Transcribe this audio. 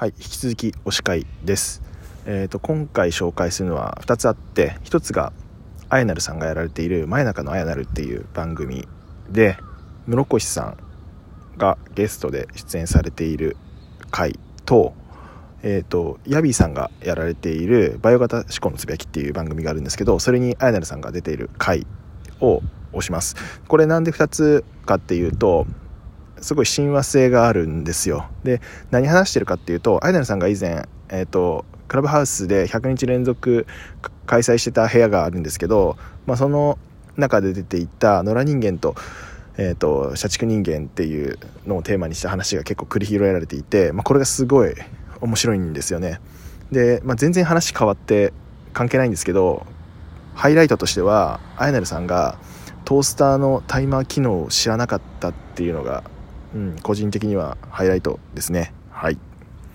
はい、引き続き推し会です。えっ、と今回紹介するのは2つあって、1つがあやなるさんがやられている真夜中のあやなるっていう番組で室越さんがゲストで出演されている回と。えー、とヤビーさんがやられている「バイオ型思考のつぶやき」っていう番組があるんですけどそれにあやなるさんが出ている回を押しますこれなんで2つかっていうとすごい親和性があるんですよ。で何話してるかっていうとアイナルさんが以前、えー、とクラブハウスで100日連続開催してた部屋があるんですけど、まあ、その中で出ていた野良人間と,、えー、と社畜人間っていうのをテーマにした話が結構繰り広げられていて、まあ、これがすごい面白いんですよね。で、まあ、全然話変わって関係ないんですけどハイライトとしてはアイナルさんがトースターのタイマー機能を知らなかったっていうのが、うん、個人的にはハイライトですね。はい。